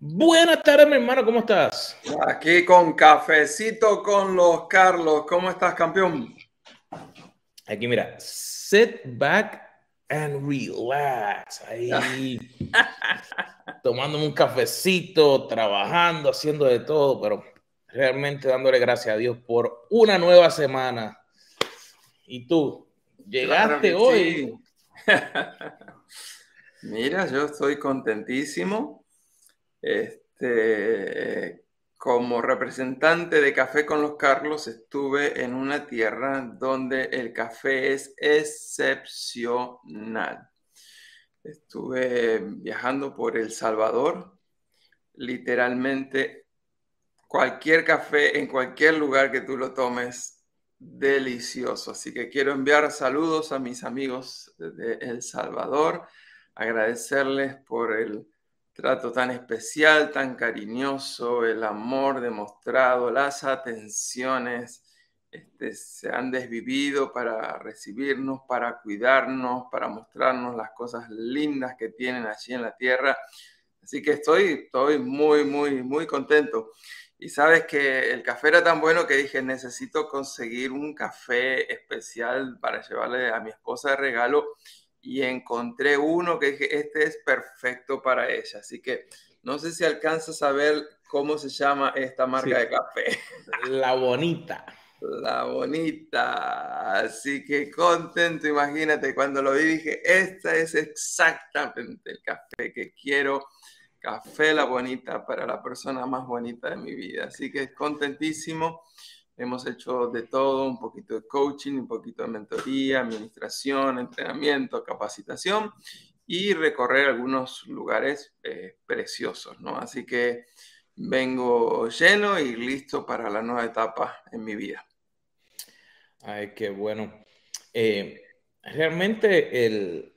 Buenas tardes, mi hermano, ¿cómo estás? Aquí con cafecito con los Carlos. ¿Cómo estás, campeón? Aquí, mira, sit back and relax. Ahí, tomándome un cafecito, trabajando, haciendo de todo, pero realmente dándole gracias a Dios por una nueva semana. ¿Y tú? ¿Llegaste hoy? Mira, yo estoy contentísimo. Este, como representante de Café con los Carlos, estuve en una tierra donde el café es excepcional. Estuve viajando por El Salvador, literalmente cualquier café en cualquier lugar que tú lo tomes, delicioso. Así que quiero enviar saludos a mis amigos de El Salvador, agradecerles por el trato tan especial, tan cariñoso, el amor demostrado, las atenciones este, se han desvivido para recibirnos, para cuidarnos, para mostrarnos las cosas lindas que tienen allí en la tierra. Así que estoy, estoy muy, muy, muy contento. Y sabes que el café era tan bueno que dije, necesito conseguir un café especial para llevarle a mi esposa de regalo y encontré uno que dije, este es perfecto para ella. Así que no sé si alcanzas a ver cómo se llama esta marca de café. La bonita. La bonita. Así que contento, imagínate, cuando lo vi dije, esta es exactamente el café que quiero. Café La Bonita para la persona más bonita de mi vida. Así que contentísimo. Hemos hecho de todo, un poquito de coaching, un poquito de mentoría, administración, entrenamiento, capacitación y recorrer algunos lugares eh, preciosos, ¿no? Así que vengo lleno y listo para la nueva etapa en mi vida. Ay, qué bueno. Eh, realmente el,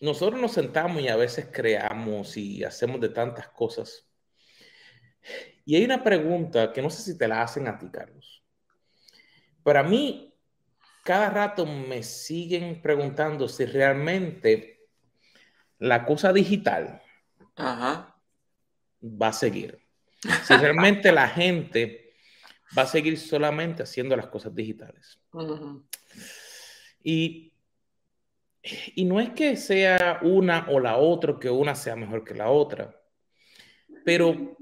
nosotros nos sentamos y a veces creamos y hacemos de tantas cosas. Y hay una pregunta que no sé si te la hacen a ti, Carlos. Para mí, cada rato me siguen preguntando si realmente la cosa digital va a seguir. Si realmente la gente va a seguir solamente haciendo las cosas digitales. y, y no es que sea una o la otra, que una sea mejor que la otra, pero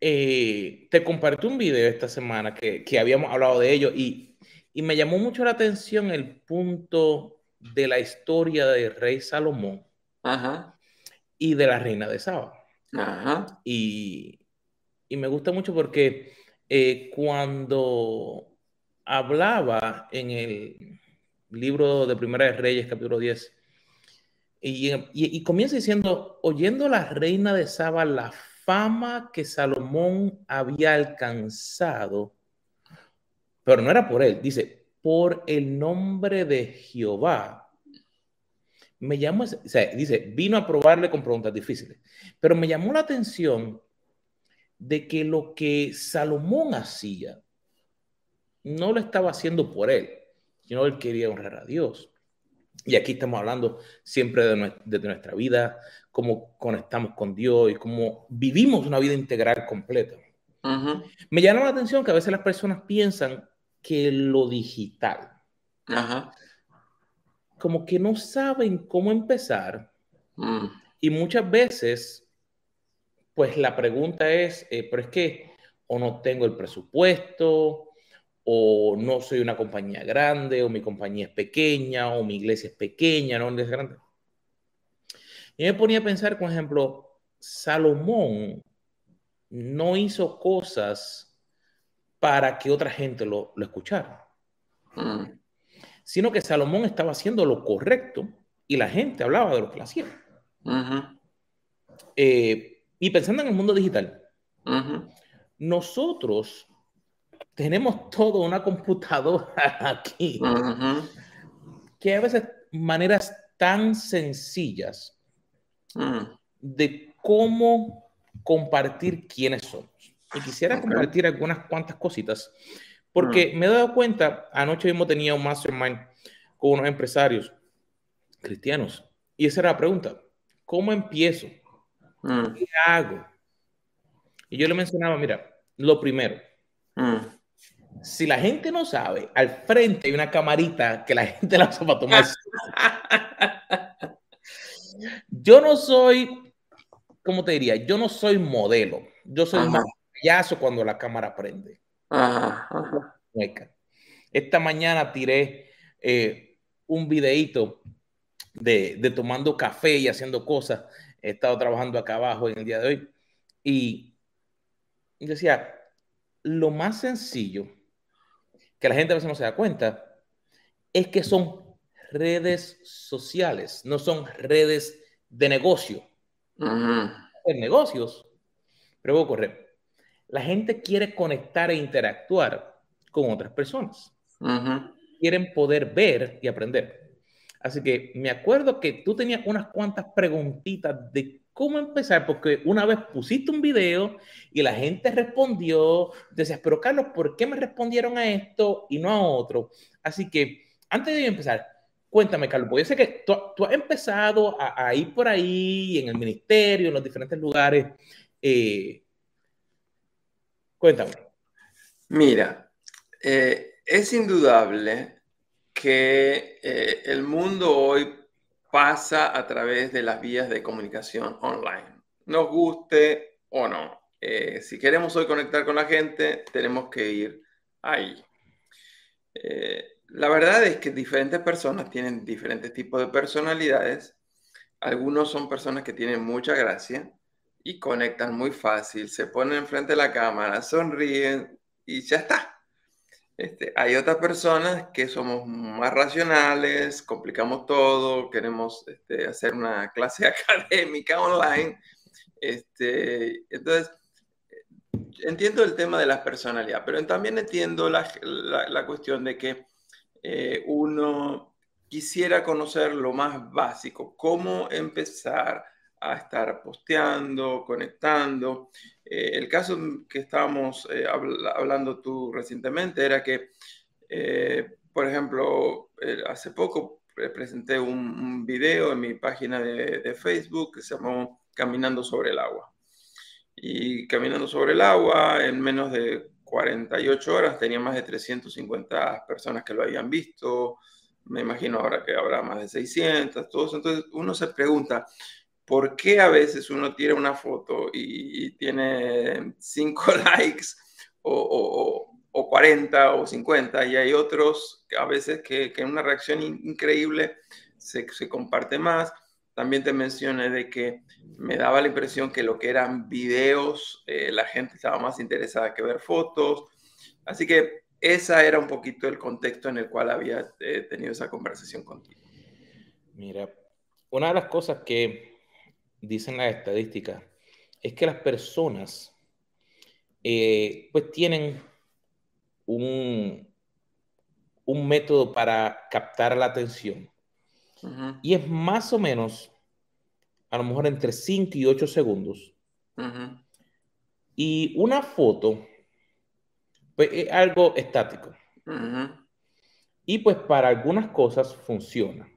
eh, te compartí un video esta semana que, habíamos hablado de ello y, me llamó mucho la atención el punto de la historia del rey Salomón y de la reina de Saba. Y, me gusta mucho porque eh, cuando hablaba en el libro de Primera de Reyes, capítulo 10, y, y, comienza diciendo, oyendo la reina de Saba la fama que Salomón había alcanzado, pero no era por él, dice, por el nombre de Jehová. Me llamó, o sea, dice, vino a probarle con preguntas difíciles, pero me llamó la atención de que lo que Salomón hacía no lo estaba haciendo por él, sino él quería honrar a Dios. Y aquí estamos hablando siempre de, nuestra vida, cómo conectamos con Dios y cómo vivimos una vida integral completa. Me llama la atención que a veces las personas piensan que lo digital, como que no saben cómo empezar mm. y muchas veces, pues la pregunta es, eh, pero es que o no tengo el presupuesto, o no soy una compañía grande, o mi compañía es pequeña, o mi iglesia es pequeña, no es grande. Y me ponía a pensar, por ejemplo, Salomón no hizo cosas para que otra gente lo, escuchara, mm. sino que Salomón estaba haciendo lo correcto y la gente hablaba de lo que hacía. Eh, y pensando en el mundo digital, nosotros tenemos todo una computadora aquí, que a veces maneras tan sencillas mm. de cómo compartir quiénes somos. Y quisiera compartir algunas cuantas cositas, porque mm. me he dado cuenta, anoche mismo tenía un mastermind con unos empresarios cristianos, y esa era la pregunta, ¿cómo empiezo? Mm. ¿Qué hago? Y yo le mencionaba, mira, lo primero, si la gente no sabe, al frente hay una camarita que la gente la usa para tomar. yo no soy, ¿cómo te diría? Yo no soy modelo. Yo soy más payaso cuando la cámara prende. Esta mañana tiré eh, un videíto de, de tomando café y haciendo cosas. He estado trabajando acá abajo en el día de hoy. Y decía, lo más sencillo, que la gente a veces no se da cuenta, es que son redes sociales, no son redes de negocio. En negocios, pero voy a correr. La gente quiere conectar e interactuar con otras personas. Quieren poder ver y aprender. Así que me acuerdo que tú tenías unas cuantas preguntitas de cómo empezar, porque una vez pusiste un video y la gente respondió, decías, pero Carlos, ¿por qué me respondieron a esto y no a otro? Así que antes de empezar, cuéntame, Carlos, porque yo sé que tú, has empezado a, ir por ahí en el ministerio, en los diferentes lugares. Eh, cuéntame. Mira, eh, es indudable que eh, el mundo hoy pasa a través de las vías de comunicación online, nos guste o no. Si queremos hoy conectar con la gente, tenemos que ir ahí. La verdad es que diferentes personas tienen diferentes tipos de personalidades. Algunos son personas que tienen mucha gracia y conectan muy fácil, se ponen enfrente de la cámara, sonríen y ya está. Este, hay otras personas que somos más racionales, complicamos todo, queremos este, hacer una clase académica online. Este, entonces, entiendo el tema de la personalidad, pero también entiendo la, cuestión de que eh, uno quisiera conocer lo más básico, cómo empezar a estar posteando, conectando. Eh, el caso que estábamos eh, hablando tú recientemente era que, por ejemplo, hace poco presenté un, video en mi página de, de, Facebook que se llamó Caminando sobre el agua. Y caminando sobre el agua, en menos de 48 horas tenía más de 350 personas que lo habían visto. Me imagino ahora que habrá más de 600, todos. Entonces uno se pregunta, ¿por qué a veces uno tira una foto y, tiene 5 likes o, 40 o 50 y hay otros que a veces que, que una reacción increíble se, comparte más? También te mencioné de que me daba la impresión que lo que eran videos, eh, la gente estaba más interesada que ver fotos. Así que esa era un poquito el contexto en el cual había eh, tenido esa conversación contigo. Mira, una de las cosas que dicen las estadísticas, es que las personas eh, pues tienen un, un método para captar la atención. Y es más o menos, a lo mejor entre 5 y 8 segundos. Y una foto, pues es algo estático. Y pues para algunas cosas funciona.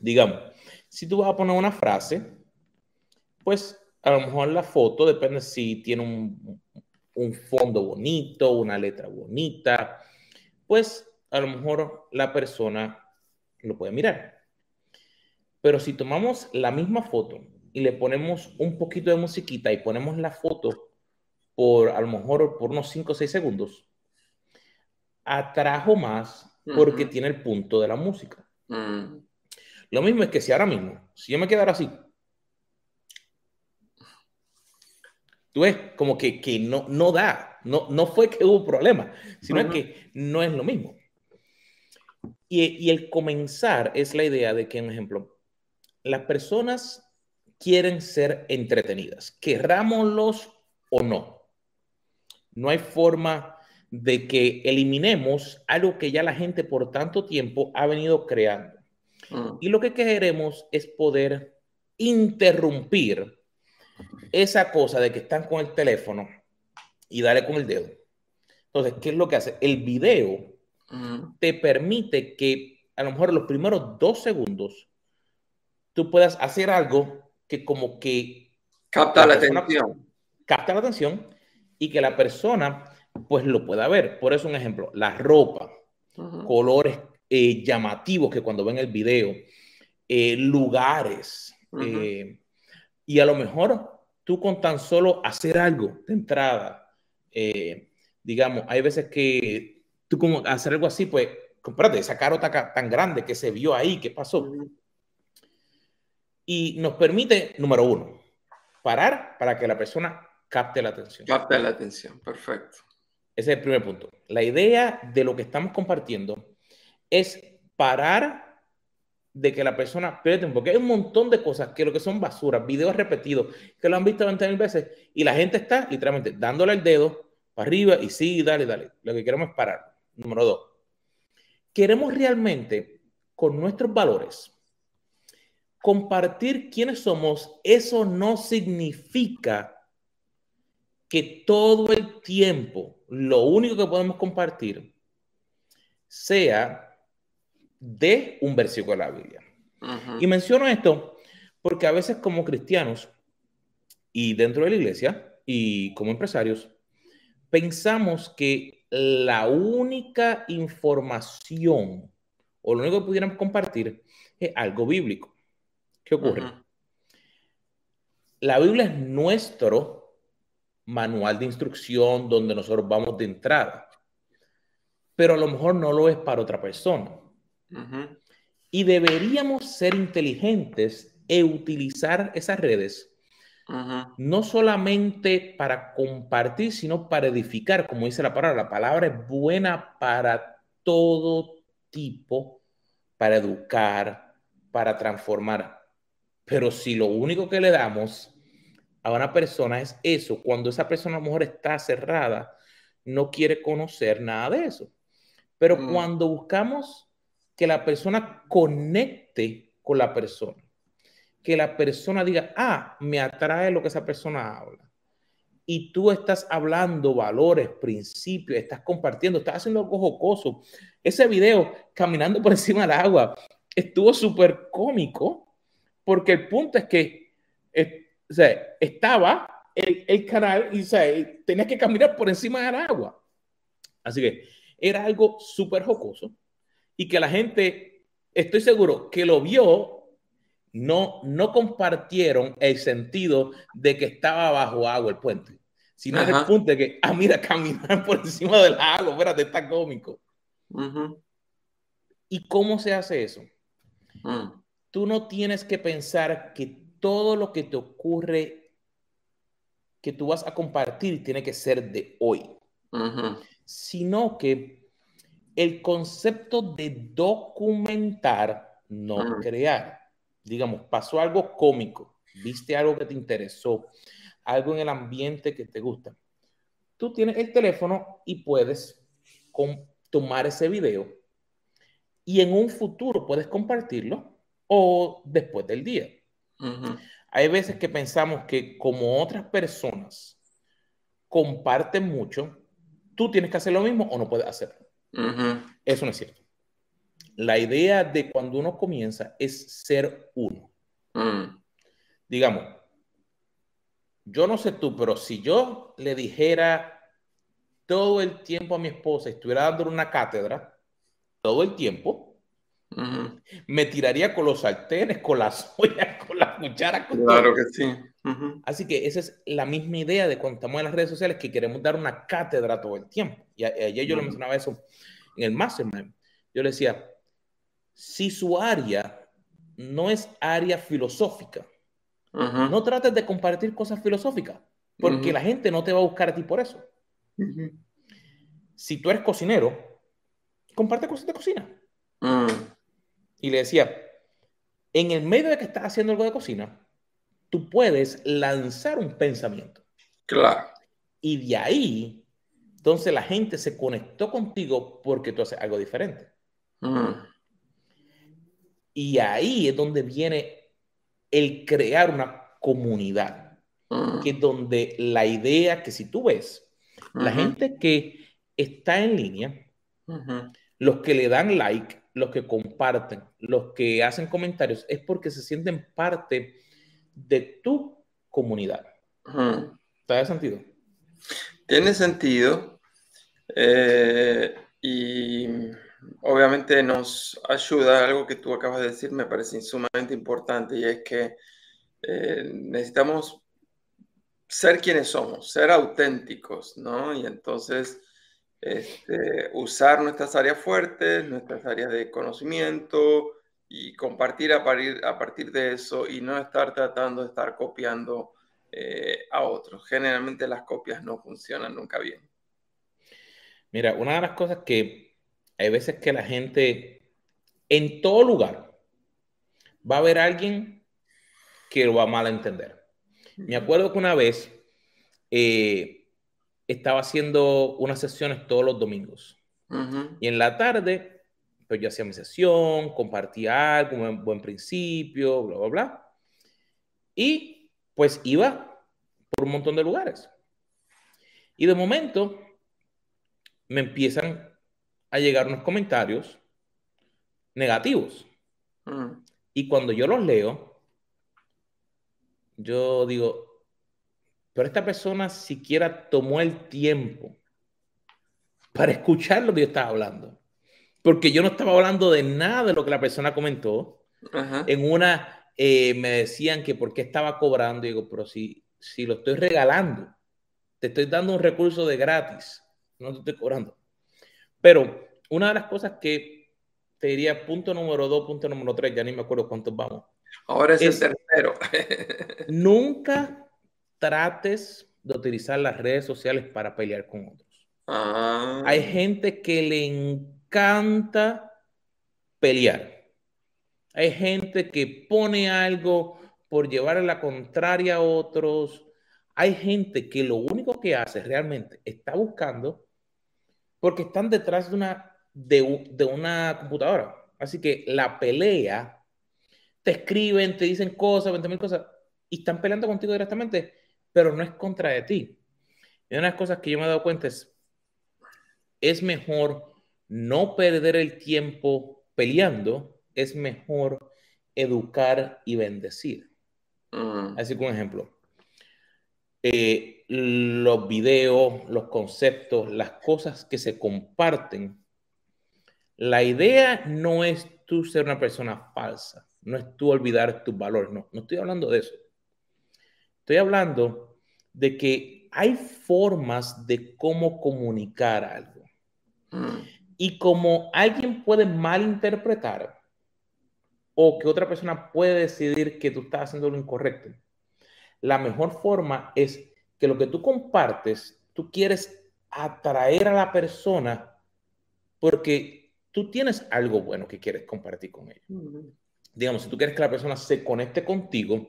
Digamos, si tú vas a poner una frase, pues a lo mejor la foto depende si tiene un, fondo bonito, una letra bonita, pues a lo mejor la persona lo puede mirar. Pero si tomamos la misma foto y le ponemos un poquito de musiquita y ponemos la foto por a lo mejor por unos 5 o 6 segundos, atrajo más porque tiene el punto de la música. Mm. Lo mismo es que si ahora mismo, si yo me quedara así, Tú ves, como que, que no, no da, no, no fue que hubo problema, sino que no es lo mismo. Y, y, el comenzar es la idea de que, por ejemplo, las personas quieren ser entretenidas, querrámoslos o no. No hay forma de que eliminemos algo que ya la gente por tanto tiempo ha venido creando. Mm. Y lo que queremos es poder interrumpir esa cosa de que están con el teléfono y dale con el dedo. Entonces, ¿qué es lo que hace? El video te permite que a lo mejor los primeros dos segundos tú puedas hacer algo que como que... Capta la, atención. capta la atención y que la persona pues lo pueda ver. Por eso un ejemplo, la ropa, colores eh, llamativos que cuando ven el video, eh, lugares, eh, y a lo mejor tú con tan solo hacer algo de entrada, digamos, hay veces que tú como hacer algo así, pues, comprate esa carota tan grande que se vio ahí, ¿qué pasó? Y nos permite, número uno, parar para que la persona capte la atención. Capte la atención, perfecto. Ese es el primer punto. La idea de lo que estamos compartiendo es parar de que la persona pierda porque hay un montón de cosas que lo que son basuras, videos repetidos, que lo han visto 20 mil veces y la gente está literalmente dándole el dedo para arriba y sí, dale, dale. Lo que queremos es parar. Número dos, queremos realmente con nuestros valores compartir quiénes somos. Eso no significa que todo el tiempo lo único que podemos compartir sea de un versículo de la Biblia. Y menciono esto porque a veces como cristianos y dentro de la iglesia y como empresarios, pensamos que la única información o lo único que pudiéramos compartir es algo bíblico. ¿Qué ocurre? La Biblia es nuestro manual de instrucción donde nosotros vamos de entrada, pero a lo mejor no lo es para otra persona. Y deberíamos ser inteligentes e utilizar esas redes no solamente para compartir, sino para edificar, como dice la palabra. La palabra es buena para todo tipo, para educar, para transformar. Pero si lo único que le damos a una persona es eso, cuando esa persona a lo mejor está cerrada, no quiere conocer nada de eso. Pero mm. cuando buscamos que la persona conecte con la persona, que la persona diga, ah, me atrae lo que esa persona habla. Y tú estás hablando valores, principios, estás compartiendo, estás haciendo algo jocoso. Ese video, caminando por encima del agua, estuvo súper cómico, porque el punto es que o sea, estaba el, el canal y o sea, tenías que caminar por encima del agua. Así que era algo súper jocoso y que la gente, estoy seguro, que lo vio, no, no compartieron el sentido de que estaba bajo agua el puente, sino el punto de que, ah, mira, caminar por encima del agua, espérate, está cómico. ¿Y cómo se hace eso? Mm. Tú no tienes que pensar que todo lo que te ocurre que tú vas a compartir tiene que ser de hoy, sino que el concepto de documentar, no crear. Digamos, pasó algo cómico, viste algo que te interesó, algo en el ambiente que te gusta. Tú tienes el teléfono y puedes tomar ese video y en un futuro puedes compartirlo o después del día. Hay veces que pensamos que como otras personas comparten mucho, tú tienes que hacer lo mismo o no puedes hacerlo. Eso no es cierto. La idea de cuando uno comienza es ser uno. Mm. Digamos, yo no sé tú, pero si yo le dijera todo el tiempo a mi esposa, estuviera dando una cátedra, todo el tiempo, me tiraría con los sartenes, con las ollas, con las cucharas. claro que sí. Así que esa es la misma idea de cuando estamos en las redes sociales, que queremos dar una cátedra todo el tiempo. Y ayer yo le mencionaba eso en el Mastermind. Yo le decía, si su área no es área filosófica, no trates de compartir cosas filosóficas, porque la gente no te va a buscar a ti por eso. Si tú eres cocinero, comparte cosas de cocina. Y le decía, en el medio de que estás haciendo algo de cocina, tú puedes lanzar un pensamiento. Claro. Y de ahí, entonces la gente se conectó contigo porque tú haces algo diferente. Mm. Y ahí es donde viene el crear una comunidad, mm. que es donde la idea que si tú ves, la gente que está en línea, los que le dan like, los que comparten, los que hacen comentarios, es porque se sienten parte de tu comunidad. ¿Tiene sentido? Tiene sentido. Eh, y obviamente nos ayuda algo que tú acabas de decir, me parece sumamente importante, y es que eh, necesitamos ser quienes somos, ser auténticos, ¿no? Y entonces este, usar nuestras áreas fuertes, nuestras áreas de conocimiento y compartir a partir, a partir de eso y no estar tratando de estar copiando eh, a otros. Generalmente las copias no funcionan nunca bien. Mira, una de las cosas que hay veces que la gente en todo lugar va a haber alguien que lo va a mal entender. Me acuerdo que una vez eh, estaba haciendo unas sesiones todos los domingos. Y en la tarde, pues yo hacía mi sesión, compartía algo, un buen principio, bla, bla, bla. Y pues iba por un montón de lugares. Y de momento me empiezan a llegar unos comentarios negativos. Y cuando yo los leo, yo digo, pero esta persona siquiera tomó el tiempo para escuchar lo que yo estaba hablando. Porque yo no estaba hablando de nada de lo que la persona comentó. En una eh, me decían que por qué estaba cobrando. Y digo, pero si, si lo estoy regalando, te estoy dando un recurso de gratis, no te estoy cobrando. Pero una de las cosas que te diría, punto número dos, punto número tres, ya ni me acuerdo cuántos vamos. Ahora es, el tercero. nunca trates de utilizar las redes sociales para pelear con otros. Ah. Hay gente que le encanta pelear. Hay gente que pone algo por llevar a la contraria a otros. Hay gente que lo único que hace realmente está buscando porque están detrás de una, de, de una computadora. Así que la pelea, te escriben, te dicen cosas, 20 mil cosas, y están peleando contigo directamente, pero no es contra de ti. Y una de las cosas que yo me he dado cuenta es, es mejor no perder el tiempo peleando, es mejor educar y bendecir. Mm. Así como ejemplo, eh, los videos, los conceptos, las cosas que se comparten, la idea no es tú ser una persona falsa, no es tú olvidar tus valores, no, no estoy hablando de eso. Estoy hablando de que hay formas de cómo comunicar algo. Mm. Y como alguien puede malinterpretar o que otra persona puede decidir que tú estás haciendo lo incorrecto, la mejor forma es que lo que tú compartes, tú quieres atraer a la persona porque tú tienes algo bueno que quieres compartir con ella. Digamos, si tú quieres que la persona se conecte contigo,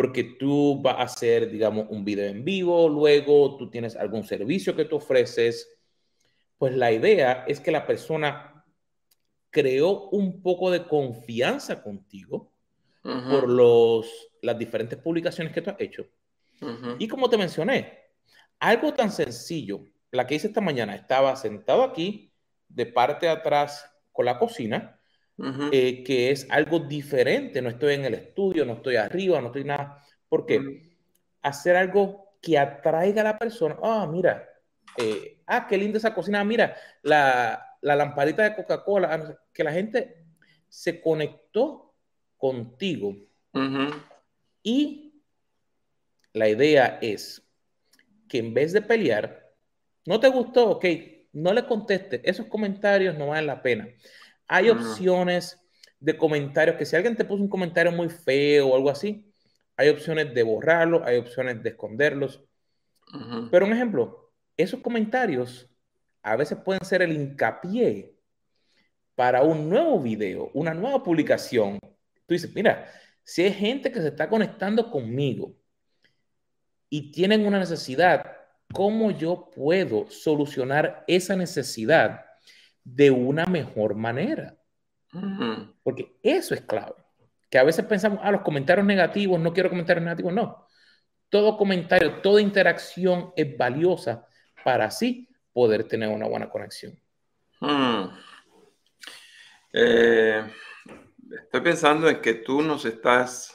porque tú vas a hacer, digamos, un video en vivo, luego tú tienes algún servicio que tú ofreces, pues la idea es que la persona creó un poco de confianza contigo por los, las diferentes publicaciones que tú has hecho. Y como te mencioné, algo tan sencillo, la que hice esta mañana, estaba sentado aquí, de parte de atrás con la cocina, eh, que es algo diferente, no estoy en el estudio, no estoy arriba, no estoy nada. ¿Por qué? Hacer algo que atraiga a la persona. Ah, mira, eh, ah, qué linda esa cocina, mira, la, la lamparita de Coca-Cola, ah, que la gente se conectó contigo. Y la idea es que en vez de pelear, no te gustó, ok, no le conteste, esos comentarios no valen la pena. Hay opciones de comentarios que si alguien te puso un comentario muy feo o algo así, hay opciones de borrarlo, hay opciones de esconderlos. Pero un ejemplo, esos comentarios a veces pueden ser el hincapié para un nuevo video, una nueva publicación. Tú dices, mira, si hay gente que se está conectando conmigo y tienen una necesidad, ¿cómo yo puedo solucionar esa necesidad de una mejor manera? Porque eso es clave. Que a veces pensamos, ah, los comentarios negativos, no quiero comentarios negativos. No. Todo comentario, toda interacción es valiosa para así poder tener una buena conexión. Eh, estoy pensando en que tú nos estás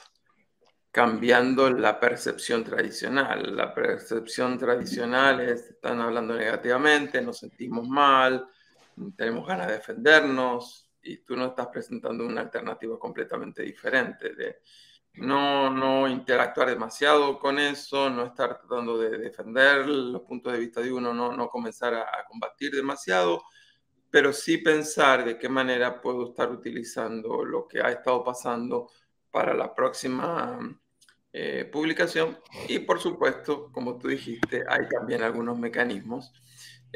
cambiando la percepción tradicional. La percepción tradicional es, están hablando negativamente, nos sentimos mal, tenemos ganas de defendernos y tú no estás presentando una alternativa completamente diferente de no, no interactuar demasiado con eso, no estar tratando de defender los puntos de vista de uno, no, no comenzar a, combatir demasiado, pero sí pensar de qué manera puedo estar utilizando lo que ha estado pasando para la próxima eh, publicación. Y por supuesto, como tú dijiste, hay también algunos mecanismos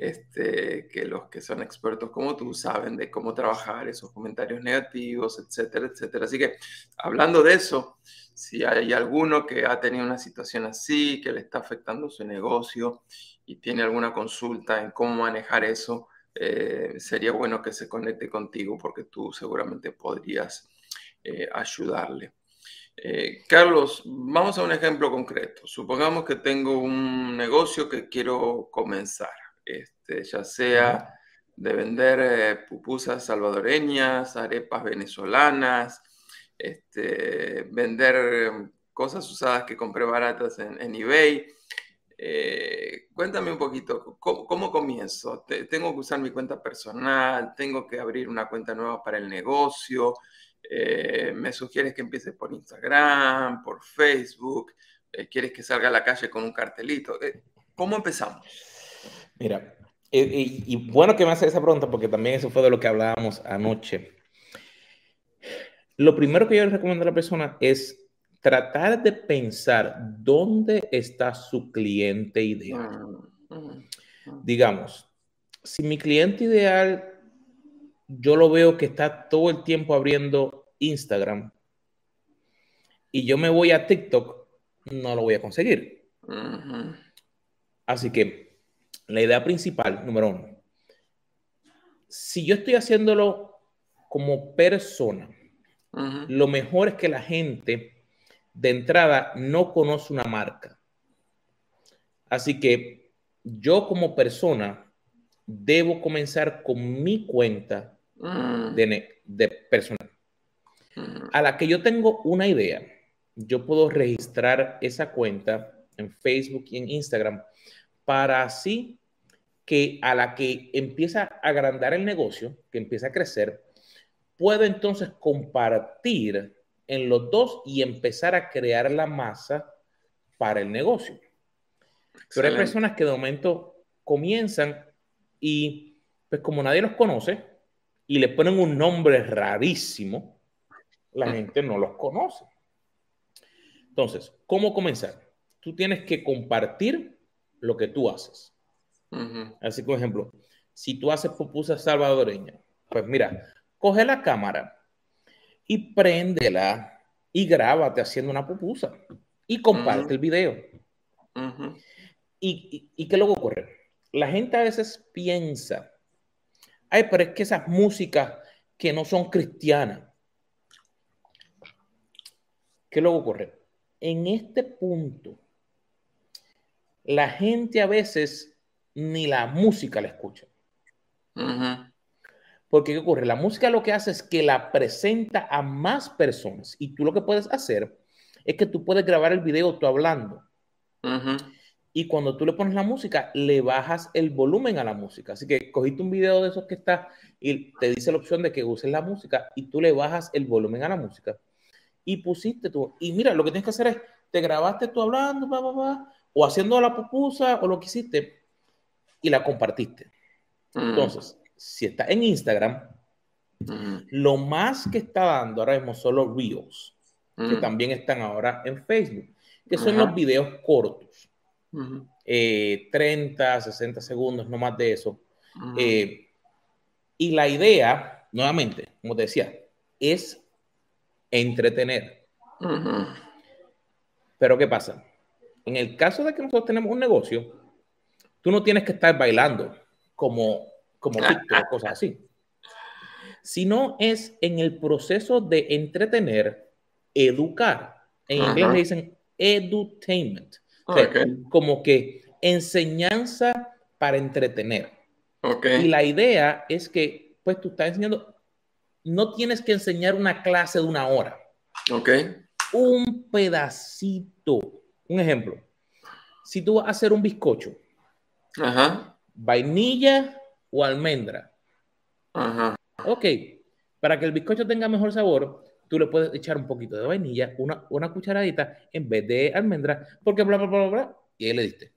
este, que los que son expertos como tú saben de cómo trabajar esos comentarios negativos, etcétera, etcétera. Así que hablando de eso, si hay alguno que ha tenido una situación así, que le está afectando su negocio y tiene alguna consulta en cómo manejar eso, eh, sería bueno que se conecte contigo porque tú seguramente podrías eh, ayudarle. Eh, Carlos, vamos a un ejemplo concreto. Supongamos que tengo un negocio que quiero comenzar. Este, ya sea de vender eh, pupusas salvadoreñas, arepas venezolanas, este, vender em, cosas usadas que compré baratas en, eBay. Eh, cuéntame un poquito, ¿cómo, comienzo? ¿Tengo que usar mi cuenta personal? ¿Tengo que abrir una cuenta nueva para el negocio? Eh, ¿Me sugieres que empiece por Instagram, por Facebook? ¿Quieres que salga a la calle con un cartelito? ¿Cómo empezamos? Mira, y, bueno que me hace esa pregunta porque también eso fue de lo que hablábamos anoche. Lo primero que yo le recomiendo a la persona es tratar de pensar dónde está su cliente ideal. Mm, mm, mm. Digamos, si mi cliente ideal yo lo veo que está todo el tiempo abriendo Instagram y yo me voy a TikTok, no lo voy a conseguir. Así que la idea principal, número uno, si yo estoy haciéndolo como persona, lo mejor es que la gente de entrada no conoce una marca. Así que yo como persona debo comenzar con mi cuenta mm. de, de personal. A la que yo tengo una idea, yo puedo registrar esa cuenta en Facebook y en Instagram para así que a la que empieza a agrandar el negocio, que empieza a crecer, puedo entonces compartir en los dos y empezar a crear la masa para el negocio. Pero hay personas que de momento comienzan y pues como nadie los conoce y le ponen un nombre rarísimo, la mm. gente no los conoce. Entonces, ¿cómo comenzar? Tú tienes que compartir lo que tú haces. Así que, por ejemplo, si tú haces pupusa salvadoreña, pues mira, coge la cámara y préndela y grábate haciendo una pupusa y comparte el video. ¿Y, y, qué luego ocurre? La gente a veces piensa, ay, pero es que esas músicas que no son cristianas. ¿Qué luego ocurre? En este punto, la gente a veces ni la música la escucha. Porque ¿qué ocurre? La música lo que hace es que la presenta a más personas y tú lo que puedes hacer es que tú puedes grabar el video tú hablando. Y cuando tú le pones la música, le bajas el volumen a la música. Así que cogiste un video de esos que está y te dice la opción de que uses la música y tú le bajas el volumen a la música. Y pusiste tú. Y mira, lo que tienes que hacer es, te grabaste tú hablando, o haciendo la pupusa o lo que hiciste y la compartiste. Mm. Entonces, si está en Instagram, mm. lo más que está dando ahora mismo son los Reels, que mm. también están ahora en Facebook, que son los videos cortos. 30, 60 eh, segundos, no más de eso. Eh, y la idea, nuevamente, como te decía, es entretener. Pero ¿qué pasa? En el caso de que nosotros tenemos un negocio, Tú no tienes que estar bailando como, como TikTok o cosas así. Sino es en el proceso de entretener, educar. En inglés le dicen edutainment. como que enseñanza para entretener. Y la idea es que, pues tú estás enseñando, no tienes que enseñar una clase de una hora. Ok. un pedacito. Un ejemplo. Si tú vas a hacer un bizcocho, vainilla o almendra. Ajá. Ok, para que el bizcocho tenga mejor sabor, tú le puedes echar un poquito de vainilla, una, una cucharadita en vez de almendra, porque bla, bla, bla, bla, y ahí le diste.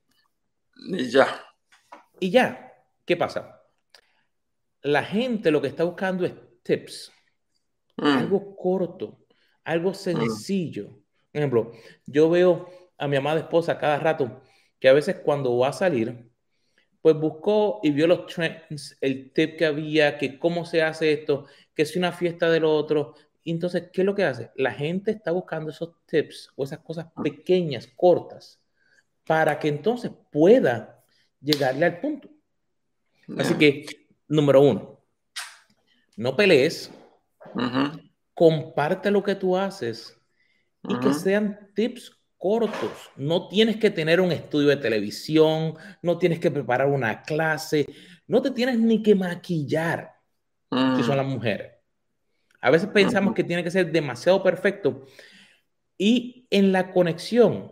Y ya. Y ya, ¿qué pasa? La gente lo que está buscando es tips, mm. algo corto, algo mm. sencillo. Por ejemplo, yo veo a mi amada esposa cada rato que a veces cuando va a salir, pues buscó y vio los trends, el tip que había, que cómo se hace esto, que es una fiesta del otro, entonces, ¿qué es lo que hace? La gente está buscando esos tips o esas cosas pequeñas, cortas, para que entonces pueda llegarle al punto. Así que, número uno, no pelees, comparte lo que tú haces y que sean tips cortos. No tienes que tener un estudio de televisión, no tienes que preparar una clase, no te tienes ni que maquillar, si son las mujeres. A veces pensamos que tiene que ser demasiado perfecto y en la conexión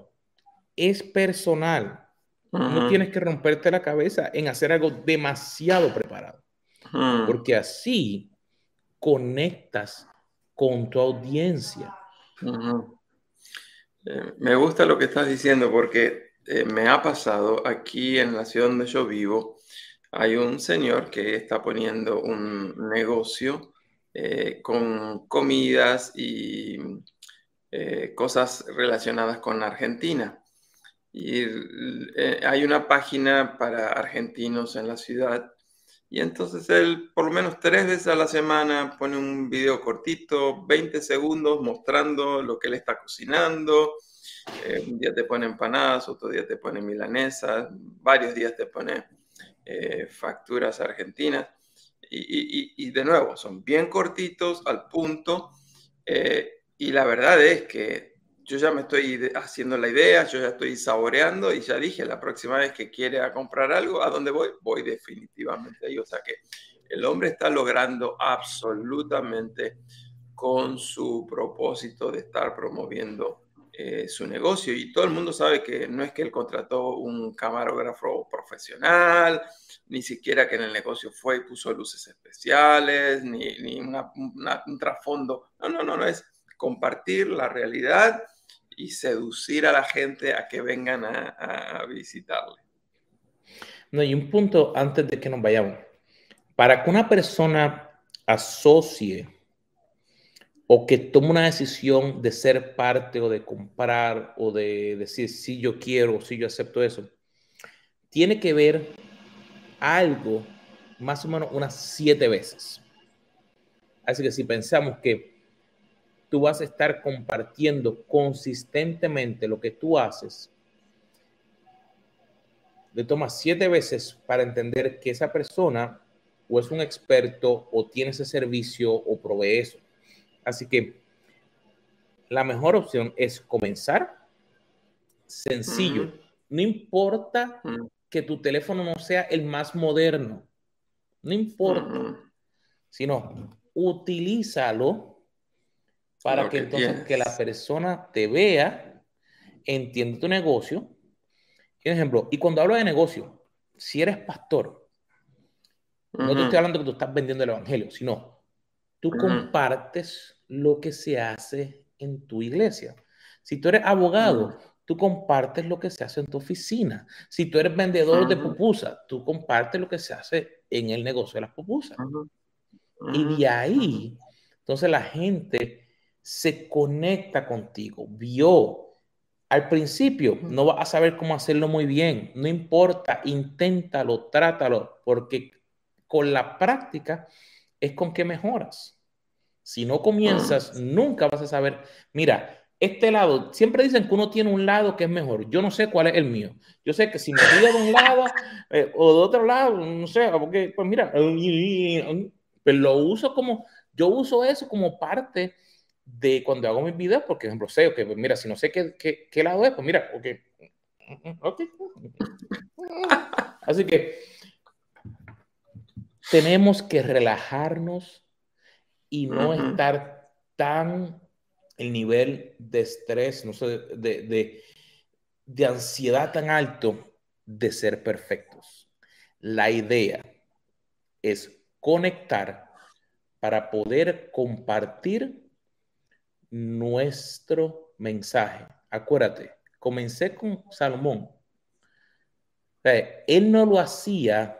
es personal. No tienes que romperte la cabeza en hacer algo demasiado preparado. Porque así conectas con tu audiencia. Eh, me gusta lo que estás diciendo porque eh, me ha pasado aquí en la ciudad donde yo vivo. Hay un señor que está poniendo un negocio eh, con comidas y cosas relacionadas con Argentina. Y hay una página para argentinos en la ciudad. Y entonces él por lo menos tres veces a la semana pone un video cortito, 20 segundos, mostrando lo que él está cocinando. un día te pone empanadas, otro día te pone milanesas, varios días te pone facturas argentinas y, de nuevo, son bien cortitos, al punto. Eh, y la verdad es que yo ya me estoy haciendo la idea, yo ya estoy saboreando y ya dije, la próxima vez que quiere a comprar algo, ¿a dónde voy? Voy definitivamente ahí. O sea que el hombre está logrando absolutamente con su propósito de estar promoviendo eh, su negocio. Y todo el mundo sabe que no es que él contrató un camarógrafo profesional, ni siquiera que en el negocio fue y puso luces especiales, ni, ni un trasfondo. No, no, no, no, es compartir la realidad y seducir a la gente a que vengan a, visitarle. No, y un punto antes de que nos vayamos. Para que una persona asocie o que tome una decisión de ser parte o de comprar o de decir si yo quiero o si yo acepto eso, tiene que ver algo más o menos unas siete veces. Así que si pensamos que tú vas a estar compartiendo consistentemente lo que tú haces, le toma siete veces para entender que esa persona o es un experto o tiene ese servicio o provee eso. Así que la mejor opción es comenzar sencillo. No importa que tu teléfono no sea el más moderno. No importa. Sino utilízalo para que, entonces que la persona te vea, entienda tu negocio. Por ejemplo, y cuando hablo de negocio, si eres pastor, no te estoy hablando que tú estás vendiendo el evangelio, sino tú compartes lo que se hace en tu iglesia. Si tú eres abogado, tú compartes lo que se hace en tu oficina. Si tú eres vendedor de pupusas, tú compartes lo que se hace en el negocio de las pupusas. Y de ahí, entonces la gente se conecta contigo, vio. Al principio no vas a saber cómo hacerlo muy bien, no importa, inténtalo, trátalo, porque con la práctica es con que mejoras. Si no comienzas, nunca vas a saber. Mira, este lado, siempre dicen que uno tiene un lado que es mejor. Yo no sé cuál es el mío. Yo sé que si me voy de un lado eh, o de otro lado, no sé, porque, pues mira, pero lo uso como, yo uso eso como parte de cuando hago mis videos, porque, por ejemplo, sé que, pues mira, si no sé qué, qué, qué lado es, pues mira, ok. okay. Así que tenemos que relajarnos y no estar tan el nivel de estrés, no sé, de, de, de ansiedad tan alto de ser perfectos. La idea es conectar para poder compartir nuestro mensaje. Acuérdate, comencé con Salomón. él no lo hacía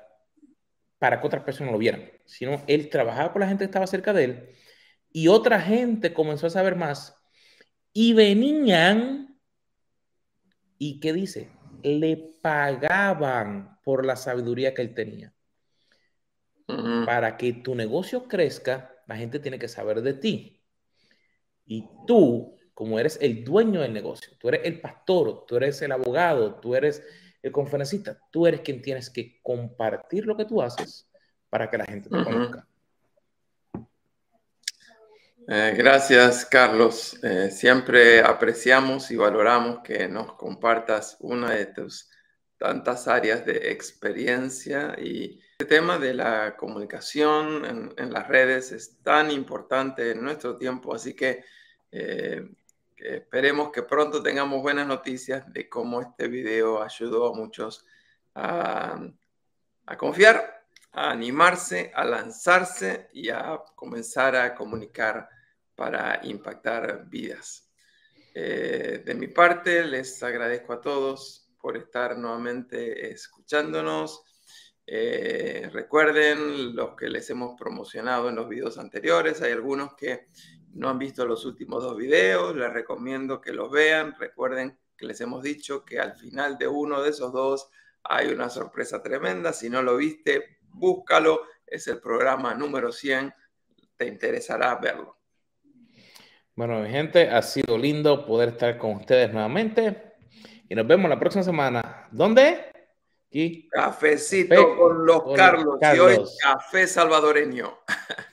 para que otras personas lo vieran, sino él trabajaba con la gente que estaba cerca de él y otra gente comenzó a saber más y venían y ¿qué dice? Le pagaban por la sabiduría que él tenía. Para que tu negocio crezca, la gente tiene que saber de ti. Y tú, como eres el dueño del negocio, tú eres el pastor, tú eres el abogado, tú eres el conferencista, tú eres quien tienes que compartir lo que tú haces para que la gente te conozca. Eh, gracias, Carlos. Eh, siempre apreciamos y valoramos que nos compartas una de tus tantas áreas de experiencia y el tema de la comunicación en, las redes es tan importante en nuestro tiempo, así que, eh, esperemos que pronto tengamos buenas noticias de cómo este video ayudó a muchos a, a confiar, a animarse, a lanzarse y a comenzar a comunicar para impactar vidas. Eh, de mi parte, les agradezco a todos por estar nuevamente escuchándonos. Eh, recuerden los que les hemos promocionado en los videos anteriores. Hay algunos que no han visto los últimos dos videos. Les recomiendo que los vean. Recuerden que les hemos dicho que al final de uno de esos dos hay una sorpresa tremenda. Si no lo viste, búscalo. Es el programa número 100. Te interesará verlo. Bueno, mi gente, ha sido lindo poder estar con ustedes nuevamente. Y nos vemos la próxima semana. ¿Dónde? Aquí. Cafecito con los Carlos. Y hoy café salvadoreño.